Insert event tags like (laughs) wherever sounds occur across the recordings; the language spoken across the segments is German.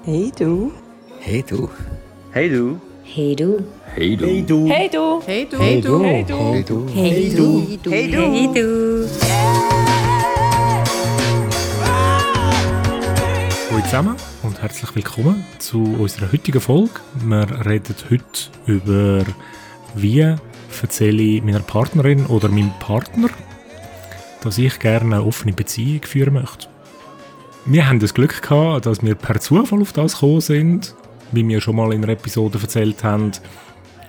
Hey du. Hey du. Hey du. Hey du. Hey du. Hey du. Hey du. Hey du. Hey du. Hey du. Hey du. Hey du. Hey du. Hey du. Hallo zusammen und herzlich willkommen zu unserer heutigen Folge. Wir reden heute über, wie erzähle ich meiner Partnerin oder meinem Partner, dass ich gerne eine offene Beziehung führen möchte. Wir haben das Glück gehabt, dass wir per Zufall auf das gekommen sind. Wie wir schon mal in einer Episode erzählt haben,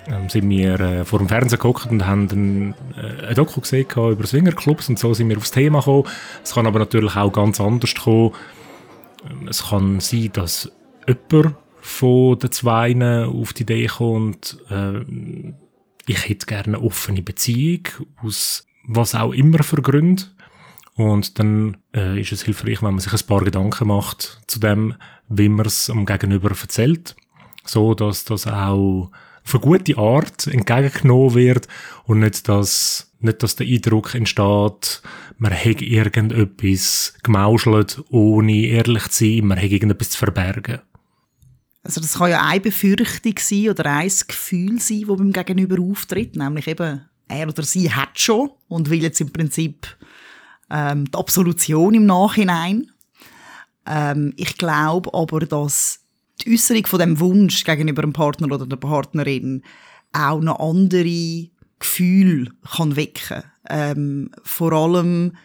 ähm, sind wir äh, vor dem Fernseher geguckt und haben ein, äh, ein Doku gesehen über Swingerclubs und so sind wir aufs Thema gekommen. Es kann aber natürlich auch ganz anders kommen. Ähm, Es kann sein, dass jemand von den Zweien auf die Idee kommt, äh, ich hätte gerne eine offene Beziehung, aus was auch immer für Gründen. Und dann äh, ist es hilfreich, wenn man sich ein paar Gedanken macht zu dem, wie man es am Gegenüber erzählt, so dass das auch auf eine gute Art entgegengenommen wird und nicht, dass, nicht, dass der Eindruck entsteht, man hätte irgendetwas gemauschelt, ohne ehrlich zu sein, man hätte irgendetwas zu verbergen. Also das kann ja eine Befürchtung sein oder ein Gefühl sein, das beim Gegenüber auftritt, nämlich eben, er oder sie hat schon und will jetzt im Prinzip ähm, die Absolution im Nachhinein. Ähm, ich glaube aber, dass die Äußerung von dem Wunsch gegenüber dem Partner oder der Partnerin auch noch andere Gefühle kann wecken. Ähm, vor allem,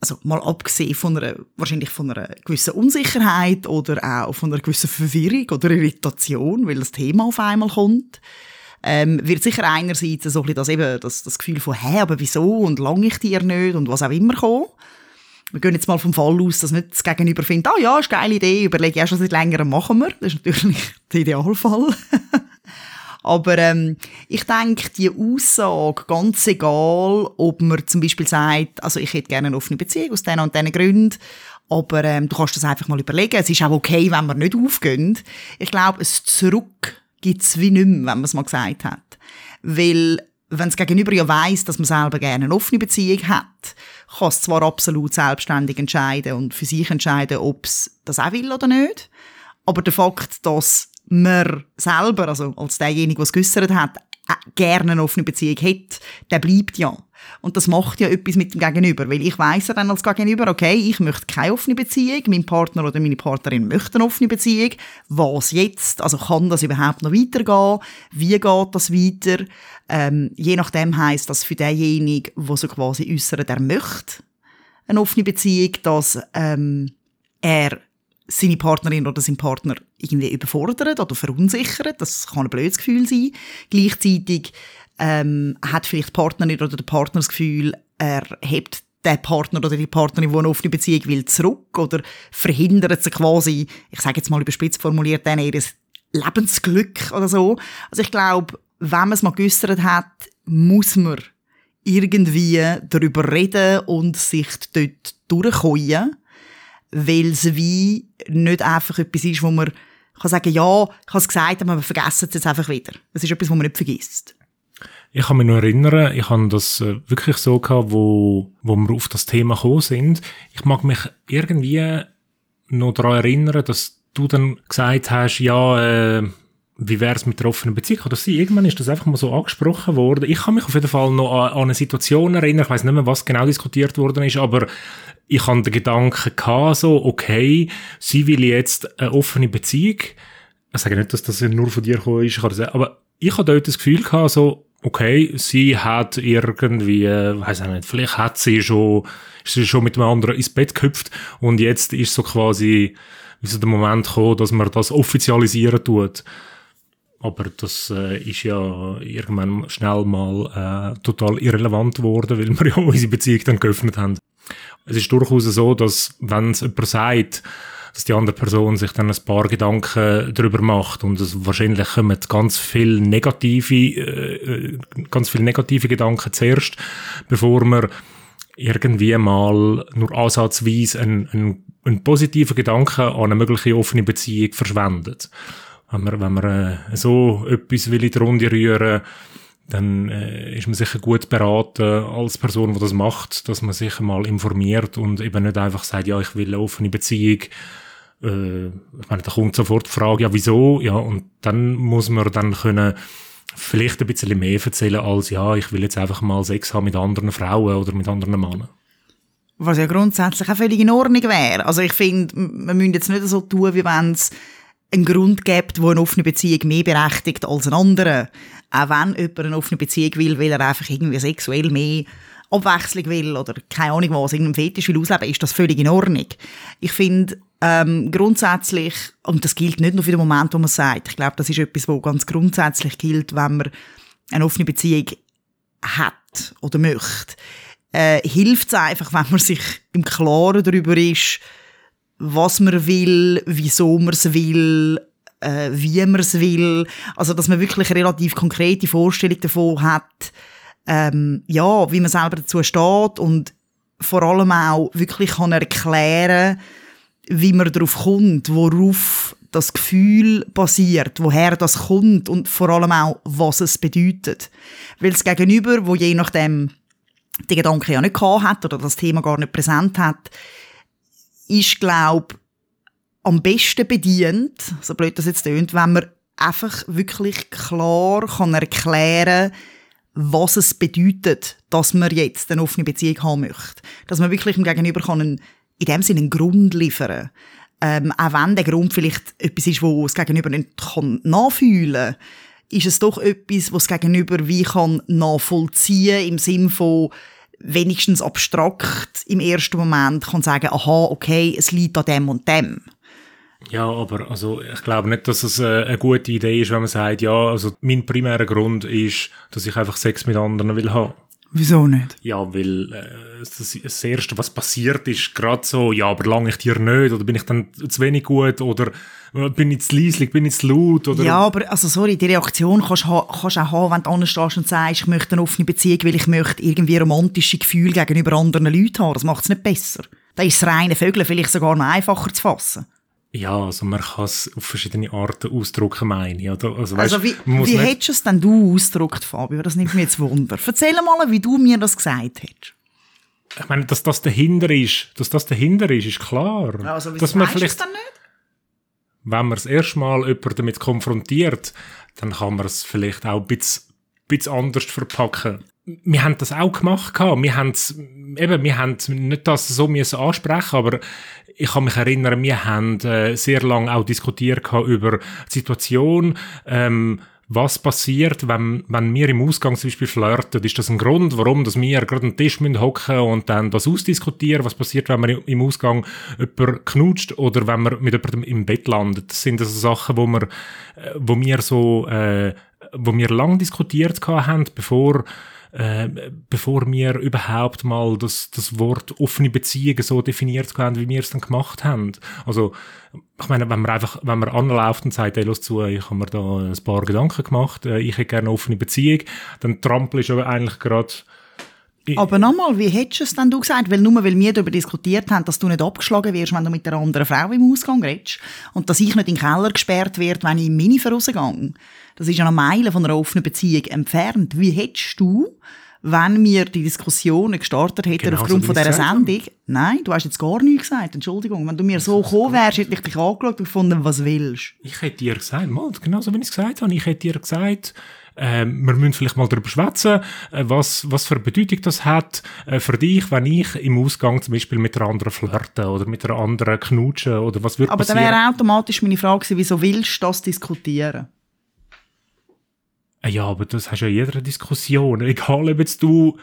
also mal abgesehen von einer, wahrscheinlich von einer gewissen Unsicherheit oder auch von einer gewissen Verwirrung oder Irritation, weil das Thema auf einmal kommt, ähm, wird sicher einerseits so ein bisschen das, eben, das, das Gefühl von, hä, aber wieso und lange ich dir nicht und was auch immer kommen. Wir gehen jetzt mal vom Fall aus, dass nicht das Gegenüber findet, ah ja, ist eine geile Idee, überlege ich auch schon seit längerem, machen wir. Das ist natürlich (laughs) der Idealfall. (laughs) Aber ähm, ich denke, die Aussage, ganz egal, ob man zum Beispiel sagt, also ich hätte gerne eine offene Beziehung aus diesen und diesen Gründen, aber ähm, du kannst das einfach mal überlegen. Es ist auch okay, wenn wir nicht aufgehen. Ich glaube, es Zurück gibt es wie nicht mehr, wenn man es mal gesagt hat. Weil, wenn das Gegenüber ja weiss, dass man selber gerne eine offene Beziehung hat, kann es zwar absolut selbstständig entscheiden und für sich entscheiden, ob es das auch will oder nicht. Aber der Fakt, dass man selber, also als derjenige, der es hat, gerne eine offene Beziehung hat, der bleibt ja. Und das macht ja etwas mit dem Gegenüber, weil ich weiss ja dann als Gegenüber, okay, ich möchte keine offene Beziehung, mein Partner oder meine Partnerin möchte eine offene Beziehung. Was jetzt? Also kann das überhaupt noch weitergehen? Wie geht das weiter? Ähm, je nachdem heisst das für denjenigen, der so quasi äußert, er möchte eine offene Beziehung, dass ähm, er seine Partnerin oder sein Partner irgendwie überfordert oder verunsichert. Das kann ein blödes Gefühl sein. Gleichzeitig ähm, hat vielleicht die Partnerin oder der Partner das Gefühl, er hebt den Partner oder die Partnerin, die eine offene Beziehung will, zurück oder verhindert sie quasi, ich sage jetzt mal überspitzt formuliert, dann ihr Lebensglück oder so. Also ich glaube, wenn man es mal geäussert hat, muss man irgendwie darüber reden und sich dort durchkäuen weil es wie nicht einfach etwas ist, wo man kann sagen, ja, ich habe es gesagt, aber wir vergessen es jetzt einfach wieder. Es ist etwas, wo man nicht vergisst. Ich kann mich noch erinnern, ich habe das äh, wirklich so gehabt, wo, wo wir auf das Thema gekommen sind. Ich mag mich irgendwie noch daran erinnern, dass du dann gesagt hast, ja, äh, wie wäre es mit der offenen Beziehung? Oder sie, irgendwann ist das einfach mal so angesprochen worden. Ich kann mich auf jeden Fall noch an, an eine Situation erinnern, ich weiß nicht mehr, was genau diskutiert worden ist, aber ich hatte den Gedanken gehabt, so, okay, sie will jetzt eine offene Beziehung. Ich sage nicht, dass das nur von dir gekommen ist, ich aber ich hatte dort das Gefühl gehabt, so, okay, sie hat irgendwie, weiß ich nicht, vielleicht hat sie schon, ist sie schon mit einem anderen ins Bett gehüpft und jetzt ist so quasi, wie so der Moment gekommen, dass man das offizialisieren tut. Aber das äh, ist ja irgendwann schnell mal äh, total irrelevant geworden, weil wir ja (laughs) unsere Beziehung dann geöffnet haben. Es ist durchaus so, dass wenn es jemand sagt, dass die andere Person sich dann ein paar Gedanken darüber macht und es wahrscheinlich kommen ganz viel negative, äh, ganz viel negative Gedanken zuerst, bevor man irgendwie mal nur ansatzweise einen, einen, einen positiven Gedanken an eine mögliche offene Beziehung verschwendet. Wenn man, wenn man äh, so etwas will in die Runde rühren dann äh, ist man sicher gut beraten als Person, die das macht, dass man sich mal informiert und eben nicht einfach sagt, ja, ich will eine offene Beziehung, äh, ich meine, da kommt sofort die Frage, ja, wieso? Ja, und dann muss man dann können vielleicht ein bisschen mehr erzählen als, ja, ich will jetzt einfach mal Sex haben mit anderen Frauen oder mit anderen Männern. Was ja grundsätzlich auch völlig in Ordnung wäre. Also ich finde, wir müssen jetzt nicht so tun, wie wenn es einen Grund gibt, wo eine offene Beziehung mehr berechtigt als eine andere. Auch wenn jemand eine offene Beziehung will, weil er einfach irgendwie sexuell mehr Abwechslung will oder keine Ahnung was, irgendeinen Fetisch will ausleben, ist das völlig in Ordnung. Ich finde ähm, grundsätzlich, und das gilt nicht nur für den Moment, wo man sagt, ich glaube, das ist etwas, was ganz grundsätzlich gilt, wenn man eine offene Beziehung hat oder möchte, äh, hilft es einfach, wenn man sich im Klaren darüber ist, was man will, wieso man es will, äh, wie man es will. Also, dass man wirklich eine relativ konkrete Vorstellung davon hat, ähm, ja, wie man selber dazu steht und vor allem auch wirklich kann erklären, wie man darauf kommt, worauf das Gefühl basiert, woher das kommt und vor allem auch, was es bedeutet. Weil das Gegenüber, wo je nachdem die Gedanken ja nicht gehabt hat oder das Thema gar nicht präsent hat, ist, glaube am besten bedient, so blöd das jetzt tönt, wenn man einfach wirklich klar kann erklären was es bedeutet, dass man jetzt eine offene Beziehung haben möchte. Dass man wirklich dem Gegenüber kann einen, in dem Sinne einen Grund liefern ähm, auch wenn der Grund vielleicht etwas ist, wo das Gegenüber nicht kann nachfühlen kann, ist es doch etwas, was das Gegenüber wie kann nachvollziehen im Sinn von wenigstens abstrakt im ersten Moment kann sagen, aha, okay, es liegt an dem und dem. Ja, aber also ich glaube nicht, dass es äh, eine gute Idee ist, wenn man sagt, ja, also mein primärer Grund ist, dass ich einfach Sex mit anderen will haben. Wieso nicht? Ja, weil äh, das, das Erste, was passiert, ist gerade so, ja, aber lange ich dir nicht, oder bin ich dann zu wenig gut, oder äh, bin ich zu leislich, bin ich zu laut, oder... Ja, aber also sorry, die Reaktion kannst du ha kannst auch haben, wenn du anstehst und sagst, ich möchte eine offene Beziehung, weil ich möchte irgendwie romantische Gefühle gegenüber anderen Leuten haben. Das macht es nicht besser. Da ist das reine Vögel vielleicht sogar noch einfacher zu fassen. Ja, also man kann es auf verschiedene Arten ausdrücken, meine ich. Oder? Also, weißt, also wie, wie hättest du es denn du ausgedrückt, Fabio? Das nimmt mich jetzt Wunder. Erzähl mal, wie du mir das gesagt hättest. Ich meine, dass das dahinter ist, dass das dahinter ist, ist klar. Also, dass man vielleicht, dann nicht? Wenn man das erste Mal jemanden damit konfrontiert, dann kann man es vielleicht auch ein bisschen, bisschen anders verpacken wir haben das auch gemacht Wir haben eben, wir haben nicht das so müssen ansprechen, aber ich kann mich erinnern, wir haben äh, sehr lange auch diskutiert über die Situation, ähm, was passiert, wenn, wenn wir im Ausgang zum Beispiel flirten? Ist das ein Grund, warum dass wir gerade den Tisch hocken und dann das ausdiskutieren? Was passiert, wenn man im Ausgang jemanden knutscht oder wenn man mit jemandem im Bett landet? Das sind also Sachen, wo, wir, äh, wo wir so, äh, wo wir lang diskutiert haben, bevor äh, bevor wir überhaupt mal das, das Wort offene Beziehungen so definiert haben, wie wir es dann gemacht haben. Also, ich meine, wenn man einfach, wenn man anläuft und sagt, hey, los zu, ich habe mir da ein paar Gedanken gemacht, äh, ich hätte gerne eine offene Beziehung, dann trampelst du aber eigentlich gerade aber nochmal, wie hättest du es denn du gesagt? Weil nur weil wir darüber diskutiert haben, dass du nicht abgeschlagen wirst, wenn du mit einer anderen Frau im Ausgang redest und dass ich nicht in den Keller gesperrt werde, wenn ich im Minifer rausgehe. Das ist ja eine Meile von einer offenen Beziehung entfernt. Wie hättest du, wenn wir die Diskussionen gestartet hätten genau aufgrund so, von dieser Sendung, nein, du hast jetzt gar nichts gesagt, Entschuldigung, wenn du mir so gekommen wärst, hätte ich dich angeschaut und gefunden, was willst. Ich hätte dir gesagt, mal, genau so wie ich es gesagt habe, ich hätte dir gesagt, äh, wir müssen vielleicht mal darüber schwätzen, äh, was, was für eine Bedeutung das hat äh, für dich, wenn ich im Ausgang zum Beispiel mit einer anderen flirte oder mit einer anderen knutschen oder was würde Aber passieren? dann wäre automatisch meine Frage gewesen, wieso willst du das diskutieren? Ah ja, aber das hast du ja in jeder Diskussion. Egal, ob jetzt du,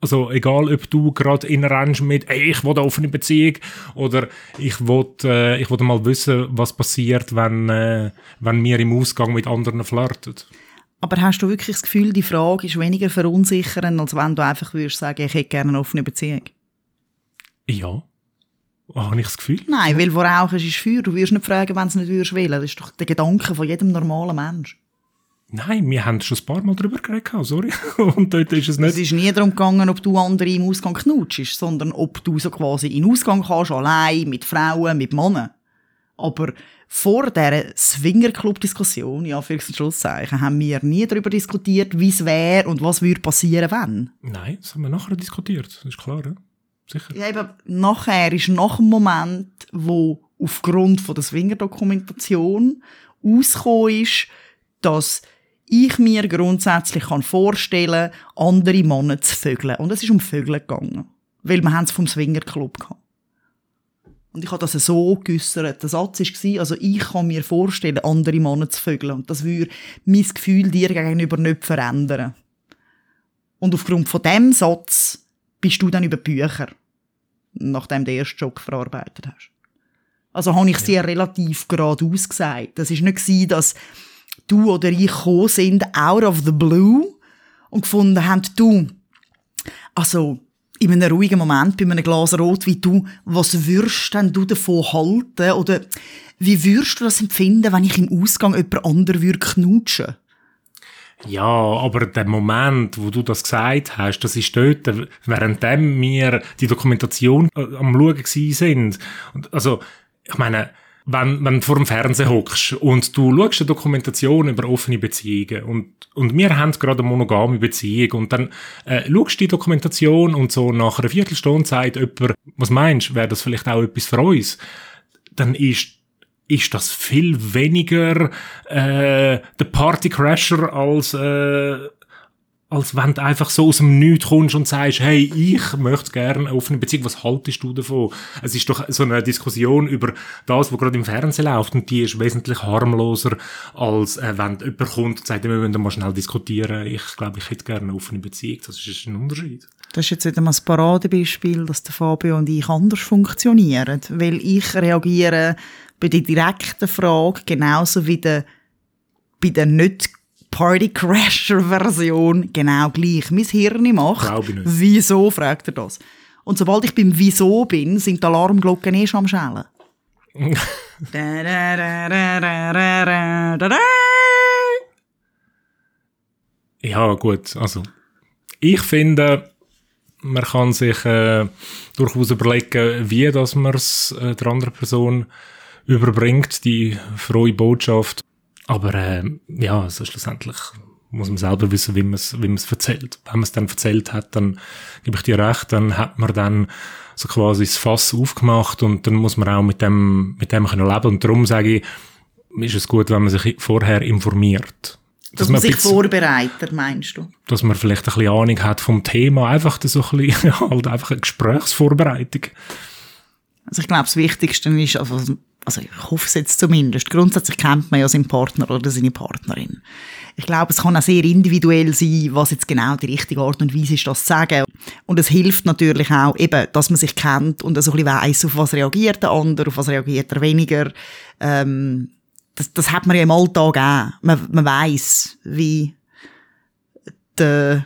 also egal, ob du gerade inrennst mit, ey, ich will eine offene Beziehung oder ich will, äh, ich will mal wissen, was passiert, wenn, äh, wenn wir im Ausgang mit anderen flirten. Aber hast du wirklich das Gefühl, die Frage ist weniger verunsichernd, als wenn du einfach würdest sagen, ich hätte gerne eine offene Beziehung? Ja. Habe ich das Gefühl? Nein, weil wo rauchst ist Feuer. Du wirst nicht fragen, wenn du es nicht würdest wählen. Das ist doch der Gedanke von jedem normalen Mensch. Nein, wir haben schon ein paar Mal darüber geredet, sorry. (laughs) Und dort ist es nicht... Es ist nie darum gegangen, ob du andere im Ausgang knutschst, sondern ob du so quasi in den Ausgang kannst, allein, mit Frauen, mit Männern. Aber vor dieser Swingerclub-Diskussion, ja, für Schlusszeichen, haben wir nie darüber diskutiert, wie es wäre und was würde passieren, wenn. Nein, das haben wir nachher diskutiert, das ist klar, ja. Sicher. Ja, eben, nachher ist nach dem Moment, wo aufgrund von der Swinger-Dokumentation ausgekommen ist, dass ich mir grundsätzlich kann vorstellen andere Männer zu vögeln. Und es ist um Vögeln gegangen. Weil wir haben es vom Swinger-Club gehabt. Und ich habe das so geäussert. Der Satz war, also ich kann mir vorstellen, andere Männer zu vögeln. Und das würde mein Gefühl dir gegenüber nicht verändern. Und aufgrund von dem Satz bist du dann über Bücher, nachdem du den ersten Job verarbeitet hast. Also habe ich es dir relativ geradeaus gesagt. Das war nicht, dass du oder ich gekommen sind, out of the blue, und gefunden haben, du, also, in einem ruhigen Moment, bei einem Glas Rot wie du, was würdest denn du davon halten? Oder wie würdest du das empfinden, wenn ich im Ausgang jemand anderen würde knutschen? Ja, aber der Moment, wo du das gesagt hast, das ist dort, während wir die Dokumentation äh, am Schauen sind. Also, ich meine, wenn, wenn du vor dem Fernsehen hockst und du schaust eine Dokumentation über offene Beziehungen und, und wir haben gerade eine monogame Beziehung und dann äh, schaust du die Dokumentation und so nach einer Viertelstunde sagt jemand, was meinst, du, wäre das vielleicht auch etwas für uns? Dann ist ist das viel weniger äh, der Partycrasher als äh, als wenn du einfach so aus dem Nichts kommst und sagst, hey, ich möchte gerne eine offene Beziehung, was haltest du davon? Es ist doch so eine Diskussion über das, was gerade im Fernsehen läuft und die ist wesentlich harmloser, als äh, wenn jemand kommt und sagt, wir müssen mal schnell diskutieren, ich glaube, ich hätte gerne eine offene Beziehung, das ist ein Unterschied. Das ist jetzt wieder mal ein Paradebeispiel, dass der Fabio und ich anders funktionieren, weil ich reagiere bei der direkten Frage genauso wie der, bei der nicht Party-Crasher-Version genau gleich. Mein Hirn macht, wieso, fragt er das. Und sobald ich beim Wieso bin, sind die Alarmglocken eh schon am Schellen. ja, gut, also ich finde, man kann sich äh, durchaus überlegen, wie dass man es äh, der anderen Person überbringt, die frohe Botschaft. Aber äh, ja, also schlussendlich muss man selber wissen, wie man es wie man's erzählt. Wenn man es dann erzählt hat, dann gebe ich dir recht, dann hat man dann so quasi das Fass aufgemacht und dann muss man auch mit dem, mit dem können leben. Und darum sage ich, ist es gut, wenn man sich vorher informiert. Dass, dass man sich vorbereitet, meinst du? Dass man vielleicht ein bisschen Ahnung hat vom Thema, einfach so ein bisschen, (laughs) halt einfach eine Gesprächsvorbereitung. Also ich glaube, das Wichtigste ist, also also ich hoffe es jetzt zumindest, grundsätzlich kennt man ja seinen Partner oder seine Partnerin. Ich glaube, es kann auch sehr individuell sein, was jetzt genau die richtige Art und Weise ist, das zu sagen. Und es hilft natürlich auch eben, dass man sich kennt und so ein bisschen weiss, auf was reagiert der andere, auf was reagiert er weniger. Ähm, das, das hat man ja im Alltag auch. Man, man weiss, wie der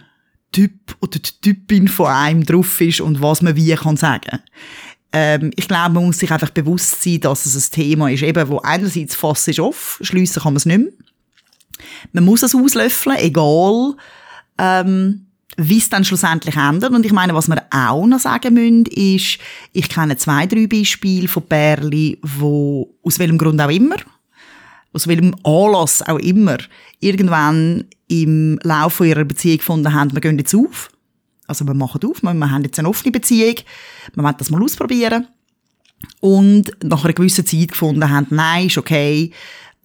Typ oder die Typin von einem drauf ist und was man wie kann sagen ähm, ich glaube, man muss sich einfach bewusst sein, dass es ein Thema ist, eben, wo einerseits Fass ist off, schliessen kann man es nicht mehr. Man muss es auslöffeln, egal, ähm, wie es dann schlussendlich ändert. Und ich meine, was wir auch noch sagen müssen, ist, ich kenne zwei, drei Beispiele von Pärchen, wo aus welchem Grund auch immer, aus welchem Anlass auch immer, irgendwann im Laufe ihrer Beziehung gefunden haben, wir gehen jetzt auf. Also wir machen auf, wir, wir haben jetzt eine offene Beziehung, wir wollen das mal ausprobieren. Und nach einer gewissen Zeit gefunden haben, nein, ist okay,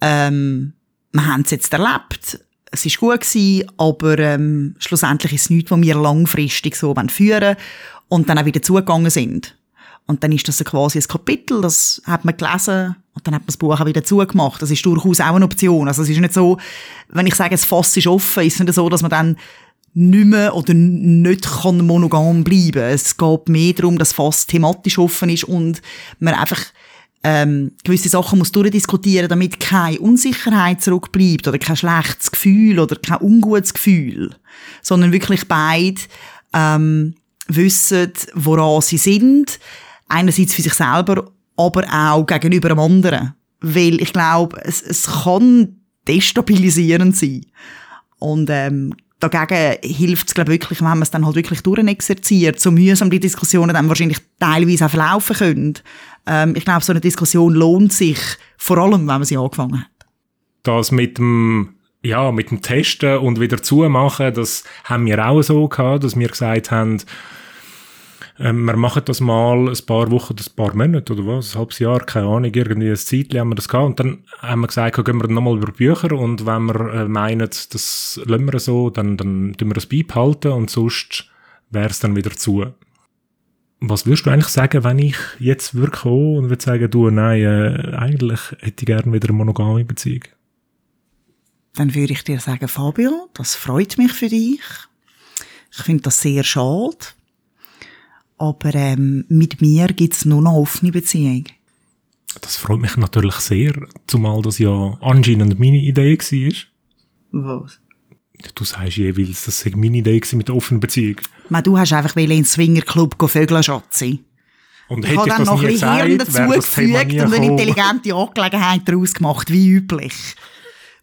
ähm, wir haben es jetzt erlebt, es ist gut gewesen, aber ähm, schlussendlich ist es nichts, was wir langfristig so führen wollen und dann auch wieder zugegangen sind. Und dann ist das quasi ein Kapitel, das hat man gelesen und dann hat man das Buch auch wieder zugemacht. Das ist durchaus auch eine Option. Also es ist nicht so, wenn ich sage, das Fass ist offen, ist es nicht so, dass man dann nicht mehr oder nicht kann monogam bleiben. Es geht mehr darum, dass fast thematisch offen ist und man einfach ähm, gewisse Sachen muss durchdiskutieren, damit keine Unsicherheit zurückbleibt oder kein schlechtes Gefühl oder kein ungutes Gefühl, sondern wirklich beide ähm, wissen, woran sie sind, einerseits für sich selber, aber auch gegenüber dem anderen. Weil ich glaube, es, es kann destabilisierend sein. Und ähm, dagegen hilft es, glaube wirklich, wenn man es dann halt wirklich durchexerziert, so mühsam die Diskussionen dann wahrscheinlich teilweise auch verlaufen können. Ähm, ich glaube, so eine Diskussion lohnt sich, vor allem, wenn man sie angefangen hat. Das mit dem ja, mit dem Testen und wieder zumachen, das haben wir auch so gehabt, dass wir gesagt haben, ähm, wir machen das mal ein paar Wochen, ein paar Monate oder was, ein halbes Jahr, keine Ahnung, irgendwie ein Zeitchen haben wir das gehabt und dann haben wir gesagt, gehen wir nochmal über Bücher und wenn wir äh, meinen, das lassen wir so, dann, dann tun wir das beibehalten und sonst wäre es dann wieder zu. Was würdest du eigentlich sagen, wenn ich jetzt würde kommen und würde sagen, du, nein, äh, eigentlich hätte ich gerne wieder eine monogame Beziehung? Dann würde ich dir sagen, Fabio, das freut mich für dich. Ich finde das sehr schade. Aber ähm, mit mir gibt's nur noch offene Beziehung. Das freut mich natürlich sehr, zumal das ja anscheinend meine Idee war. Was? Du sagst jeweils, das sei meine Idee mit der offenen Beziehung. Man, du hast einfach in den Swingerclub vögeln, Schatzi. Und Ich hätte ich dann das noch ein nie bisschen Hirn dazugefügt und eine intelligente Angelegenheit daraus gemacht, wie üblich.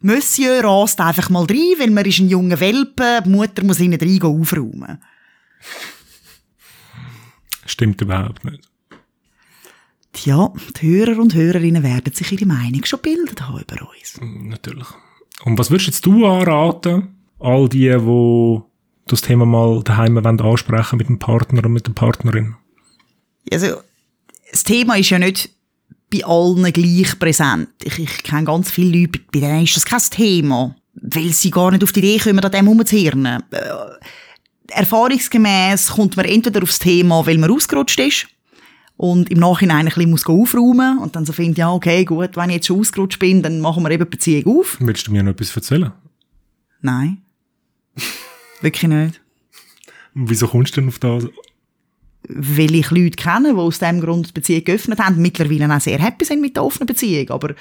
Monsieur rast einfach mal rein, weil man ist ein junger Welpe, die Mutter muss innen rein gehen aufräumen. Stimmt überhaupt nicht. Tja, die Hörer und Hörerinnen werden sich ihre Meinung schon bildet haben über uns. Natürlich. Und was würdest jetzt du anraten, all die, die das Thema mal daheim wollen ansprechen mit dem Partner und mit der Partnerin? Also, das Thema ist ja nicht bei allen gleich präsent. Ich, ich kenne ganz viele Leute, bei denen ist das kein Thema, weil sie gar nicht auf die Idee kommen, an dem herumzuhirnen. Äh, erfahrungsgemäß kommt man entweder aufs Thema, weil man ausgerutscht ist und im Nachhinein ein bisschen muss aufräumen und dann so findet, ja, okay, gut, wenn ich jetzt schon ausgerutscht bin, dann machen wir eben die Beziehung auf. Willst du mir noch etwas erzählen? Nein. (laughs) Wirklich nicht. Und wieso kommst du denn auf das? weil ich Leute kenne, die aus diesem Grund die Beziehung geöffnet haben, mittlerweile auch sehr happy sind mit der offenen Beziehung. Aber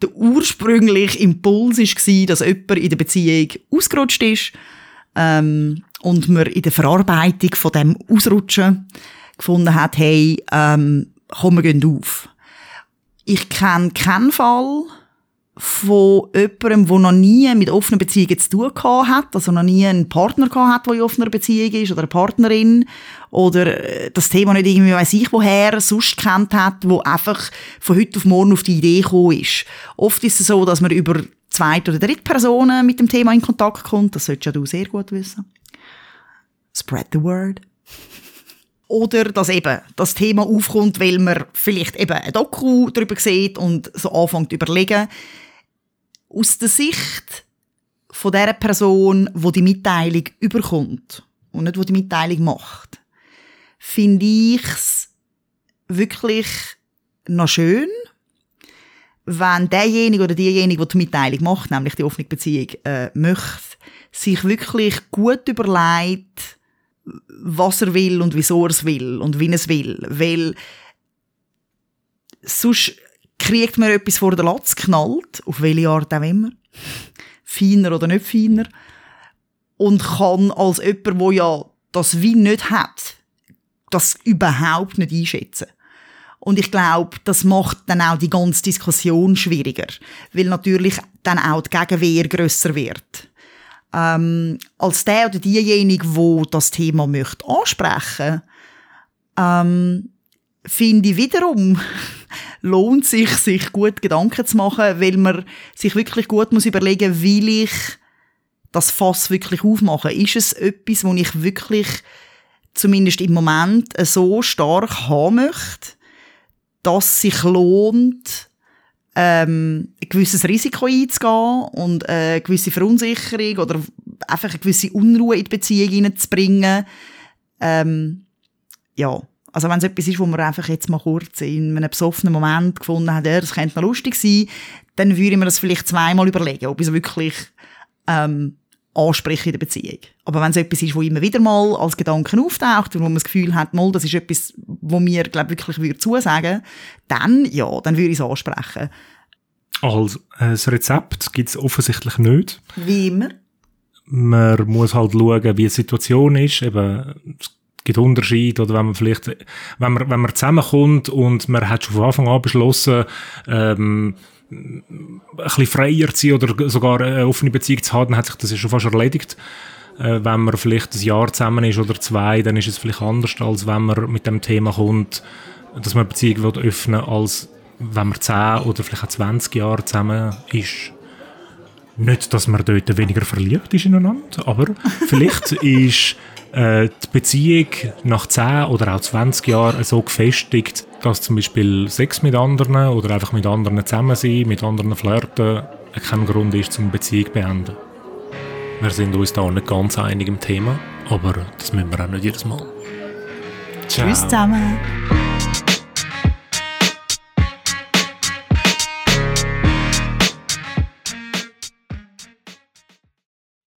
der ursprüngliche Impuls war, dass jemand in der Beziehung ausgerutscht ist ähm, und man in der Verarbeitung von dem Ausrutschen gefunden hat, hey, ähm, komm, wir gehen auf. Ich kenne keinen Fall von jemandem, der noch nie mit offenen Beziehungen zu tun hat, also noch nie einen Partner hat, der in offener Beziehung ist, oder eine Partnerin, oder äh, das Thema nicht irgendwie weiss ich woher sonst kennt hat, wo einfach von heute auf morgen auf die Idee gekommen ist. Oft ist es so, dass man über zweite oder dritte Personen mit dem Thema in Kontakt kommt, das solltest ja du sehr gut wissen. Spread the word. Oder dass eben das Thema aufkommt, weil man vielleicht eben ein Doku darüber sieht und so anfängt zu überlegen. Aus der Sicht von der Person, wo die Mitteilung überkommt und nicht, wo die Mitteilung macht, finde ich's wirklich noch schön, wenn derjenige oder diejenige, der die Mitteilung macht, nämlich die offene Beziehung, äh, möchte, sich wirklich gut überlegt, was er will und wieso er es will und wie er es will. Weil sonst kriegt man etwas vor der Latz knallt, auf welche Art auch immer. Feiner oder nicht feiner. Und kann als jemand, der ja das wie nicht hat, das überhaupt nicht einschätzen. Und ich glaube, das macht dann auch die ganze Diskussion schwieriger, weil natürlich dann auch die Gegenwehr grösser wird. Ähm, als der oder diejenige, wo das Thema möchte ansprechen, ähm, finde ich wiederum (laughs) lohnt sich, sich gut Gedanken zu machen, weil man sich wirklich gut muss überlegen, will ich das Fass wirklich aufmachen? Ist es etwas, wo ich wirklich zumindest im Moment so stark haben möchte, dass sich lohnt, ähm, ein gewisses Risiko einzugehen und eine gewisse Verunsicherung oder einfach eine gewisse Unruhe in die Beziehung hineinzubringen. Ähm, ja, also wenn es etwas ist, wo man einfach jetzt mal kurz in einem besoffenen Moment gefunden hat, ja, das könnte noch lustig sein, dann würde ich mir das vielleicht zweimal überlegen, ob ich es wirklich ähm, anspreche in der Beziehung. Aber wenn es etwas ist, wo immer wieder mal als Gedanken auftaucht und wo man das Gefühl hat, mal, das ist etwas, wo mir glaub, wirklich würde zusagen, dann ja, dann würde ich es ansprechen. Also, äh, das Rezept gibt es offensichtlich nicht. Wie immer. Man muss halt schauen, wie die Situation ist. Eben, es gibt Unterschiede, oder wenn man vielleicht, wenn man, wenn man zusammenkommt und man hat schon von Anfang an beschlossen, ähm, ein bisschen freier zu sein oder sogar eine offene Beziehung zu haben, dann hat sich das ja schon fast erledigt. Äh, wenn man vielleicht ein Jahr zusammen ist oder zwei, dann ist es vielleicht anders, als wenn man mit dem Thema kommt, dass man eine Beziehung will öffnen als wenn man 10 oder vielleicht auch 20 Jahre zusammen ist. Nicht, dass man dort weniger verliebt ist ineinander, aber vielleicht (laughs) ist äh, die Beziehung nach 10 oder auch 20 Jahren so gefestigt, dass zum Beispiel Sex mit anderen oder einfach mit anderen zusammen sein, mit anderen flirten, kein Grund ist, zum Beziehung zu beenden. Wir sind uns da nicht ganz einig im Thema, aber das müssen wir auch nicht jedes Mal. Tschüss zusammen.